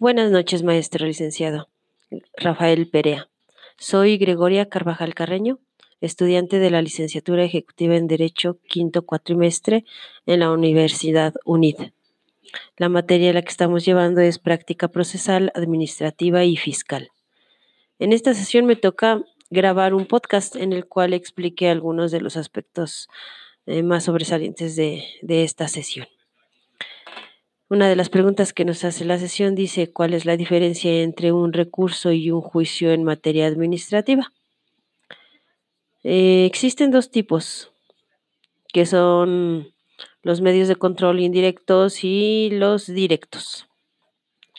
Buenas noches, maestro licenciado Rafael Perea. Soy Gregoria Carvajal Carreño, estudiante de la licenciatura ejecutiva en Derecho quinto cuatrimestre en la Universidad UNID. La materia la que estamos llevando es práctica procesal, administrativa y fiscal. En esta sesión me toca grabar un podcast en el cual explique algunos de los aspectos eh, más sobresalientes de esta sesión. Una de las preguntas que nos hace la sesión dice cuál es la diferencia entre un recurso y un juicio en materia administrativa. Eh, existen dos tipos, que son los medios de control indirectos y los directos.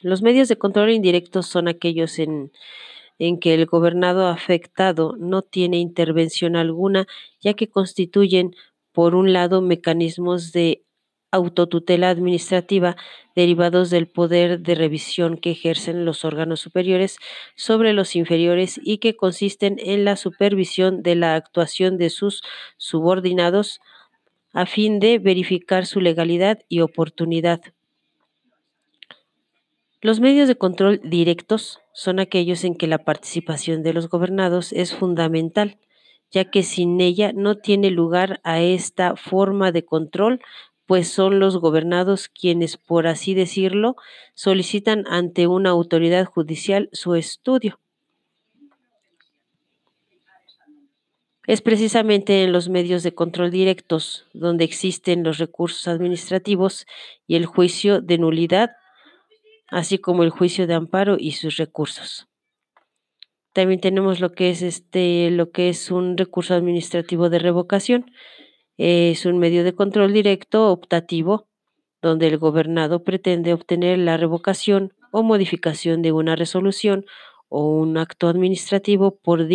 Los medios de control indirectos son aquellos en, en que el gobernado afectado no tiene intervención alguna, ya que constituyen, por un lado, mecanismos de autotutela administrativa derivados del poder de revisión que ejercen los órganos superiores sobre los inferiores y que consisten en la supervisión de la actuación de sus subordinados a fin de verificar su legalidad y oportunidad. Los medios de control directos son aquellos en que la participación de los gobernados es fundamental, ya que sin ella no tiene lugar a esta forma de control pues son los gobernados quienes, por así decirlo, solicitan ante una autoridad judicial su estudio. Es precisamente en los medios de control directos donde existen los recursos administrativos y el juicio de nulidad, así como el juicio de amparo y sus recursos. También tenemos lo que es este lo que es un recurso administrativo de revocación, es un medio de control directo optativo donde el gobernado pretende obtener la revocación o modificación de una resolución o un acto administrativo por,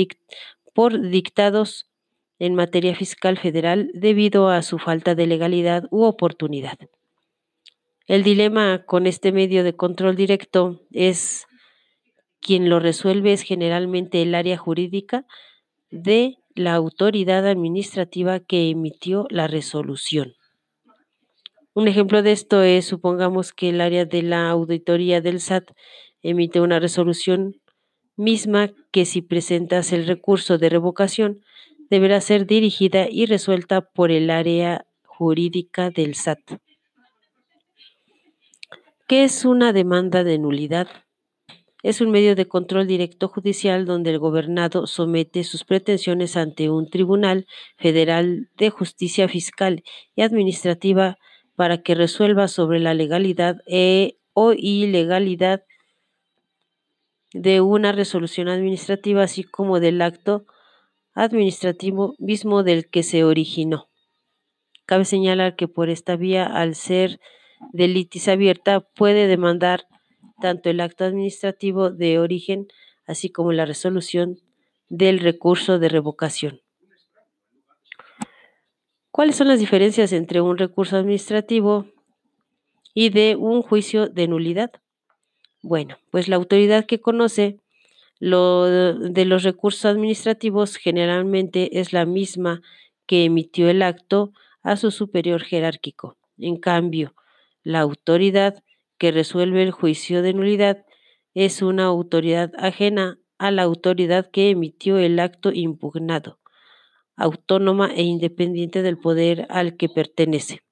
por dictados en materia fiscal federal debido a su falta de legalidad u oportunidad. El dilema con este medio de control directo es quien lo resuelve es generalmente el área jurídica de la autoridad administrativa que emitió la resolución. Un ejemplo de esto es, supongamos que el área de la auditoría del SAT emite una resolución misma que si presentas el recurso de revocación deberá ser dirigida y resuelta por el área jurídica del SAT. ¿Qué es una demanda de nulidad? Es un medio de control directo judicial donde el gobernado somete sus pretensiones ante un tribunal federal de justicia fiscal y administrativa para que resuelva sobre la legalidad e, o ilegalidad de una resolución administrativa, así como del acto administrativo mismo del que se originó. Cabe señalar que por esta vía, al ser delitis abierta, puede demandar tanto el acto administrativo de origen así como la resolución del recurso de revocación. ¿Cuáles son las diferencias entre un recurso administrativo y de un juicio de nulidad? Bueno, pues la autoridad que conoce lo de los recursos administrativos generalmente es la misma que emitió el acto a su superior jerárquico. En cambio, la autoridad que resuelve el juicio de nulidad es una autoridad ajena a la autoridad que emitió el acto impugnado, autónoma e independiente del poder al que pertenece.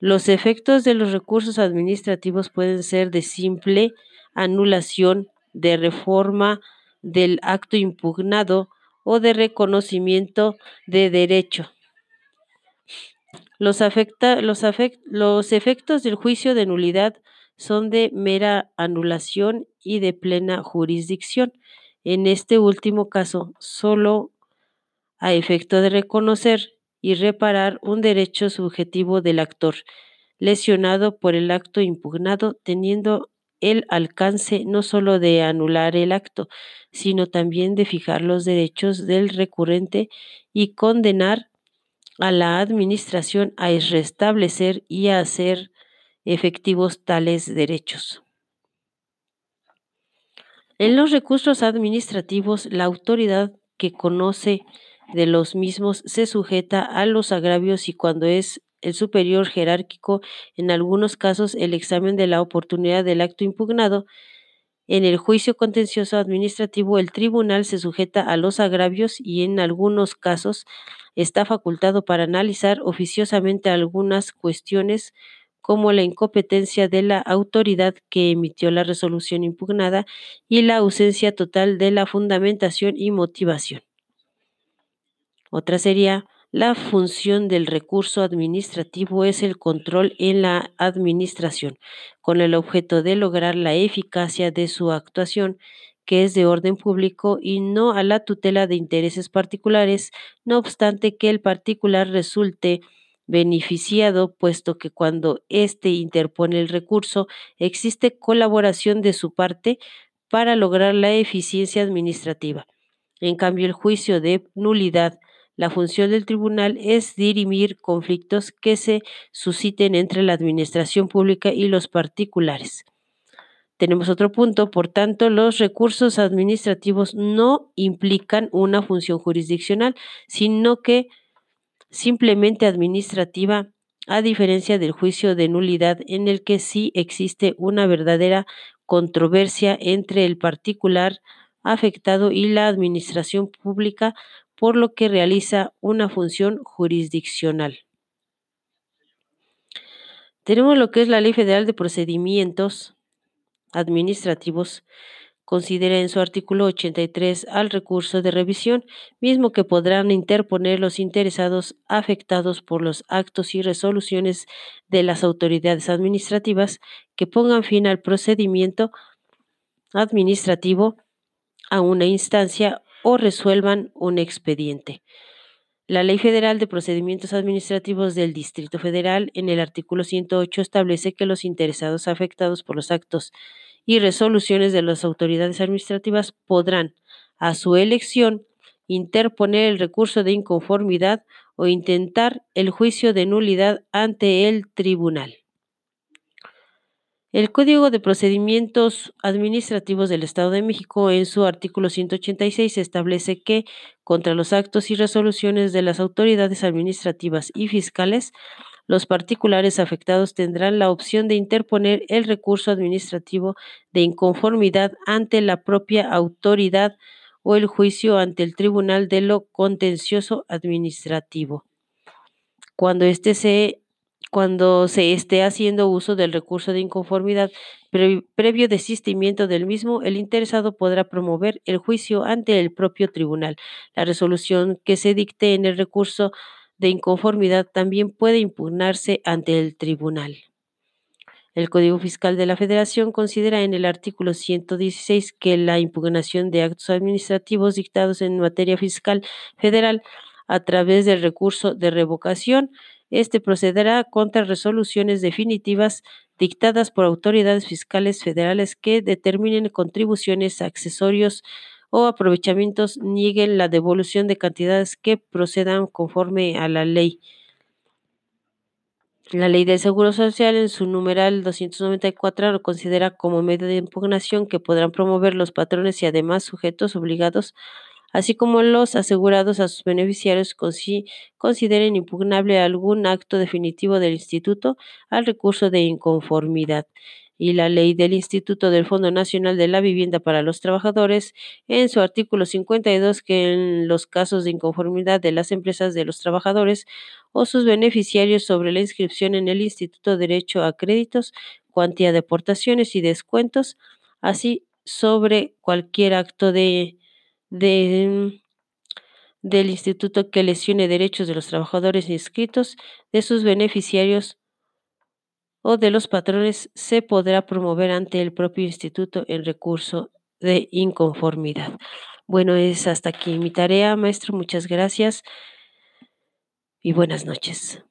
Los efectos de los recursos administrativos pueden ser de simple anulación, de reforma del acto impugnado o de reconocimiento de derecho. Los, los, efectos del juicio de nulidad son de mera anulación y de plena jurisdicción. En este último caso, solo a efecto de reconocer y reparar un derecho subjetivo del actor, lesionado por el acto impugnado, teniendo el alcance no solo de anular el acto, sino también de fijar los derechos del recurrente y condenar a la Administración a restablecer y a hacer efectivos tales derechos. En los recursos administrativos, la autoridad que conoce de los mismos se sujeta a los agravios y cuando es el superior jerárquico, en algunos casos el examen de la oportunidad del acto impugnado. En el juicio contencioso administrativo, el tribunal se sujeta a los agravios y en algunos casos está facultado para analizar oficiosamente algunas cuestiones como la incompetencia de la autoridad que emitió la resolución impugnada y la ausencia total de la fundamentación y motivación. Otra sería la función del recurso administrativo es el control en la administración, con el objeto de lograr la eficacia de su actuación, que es de orden público y no a la tutela de intereses particulares, no obstante que el particular resulte beneficiado, puesto que cuando éste interpone el recurso existe colaboración de su parte para lograr la eficiencia administrativa. En cambio, el juicio de nulidad la función del tribunal es dirimir conflictos que se susciten entre la administración pública y los particulares. Tenemos otro punto, por tanto, los recursos administrativos no implican una función jurisdiccional, sino que simplemente administrativa, a diferencia del juicio de nulidad en el que sí existe una verdadera controversia entre el particular afectado y la administración pública por lo que realiza una función jurisdiccional. Tenemos lo que es la Ley Federal de Procedimientos Administrativos. Considera en su artículo 83 al recurso de revisión, mismo que podrán interponer los interesados afectados por los actos y resoluciones de las autoridades administrativas que pongan fin al procedimiento administrativo a una instancia o resuelvan un expediente. La Ley Federal de Procedimientos Administrativos del Distrito Federal en el artículo 108 establece que los interesados afectados por los actos y resoluciones de las autoridades administrativas podrán, a su elección, interponer el recurso de inconformidad o intentar el juicio de nulidad ante el tribunal. El Código de Procedimientos Administrativos del Estado de México, en su artículo 186, establece que contra los actos y resoluciones de las autoridades administrativas y fiscales, los particulares afectados tendrán la opción de interponer el recurso administrativo de inconformidad ante la propia autoridad o el juicio ante el Tribunal de lo Contencioso Administrativo. Cuando éste se cuando se esté haciendo uso del recurso de inconformidad previo desistimiento del mismo, el interesado podrá promover el juicio ante el propio tribunal. La resolución que se dicte en el recurso de inconformidad también puede impugnarse ante el tribunal. El Código Fiscal de la Federación considera en el artículo 116 que la impugnación de actos administrativos dictados en materia fiscal federal a través del recurso de revocación este procederá contra resoluciones definitivas dictadas por autoridades fiscales federales que determinen contribuciones, accesorios o aprovechamientos, nieguen la devolución de cantidades que procedan conforme a la ley. La ley del Seguro Social en su numeral 294 lo considera como medio de impugnación que podrán promover los patrones y además sujetos obligados así como los asegurados a sus beneficiarios consideren impugnable algún acto definitivo del instituto al recurso de inconformidad. Y la ley del Instituto del Fondo Nacional de la Vivienda para los Trabajadores en su artículo 52 que en los casos de inconformidad de las empresas de los trabajadores o sus beneficiarios sobre la inscripción en el Instituto Derecho a Créditos, cuantía de aportaciones y descuentos, así sobre cualquier acto de del instituto que lesione derechos de los trabajadores inscritos, de sus beneficiarios o de los patrones, se podrá promover ante el propio instituto el recurso de inconformidad. Bueno, es hasta aquí mi tarea, maestro. Muchas gracias y buenas noches.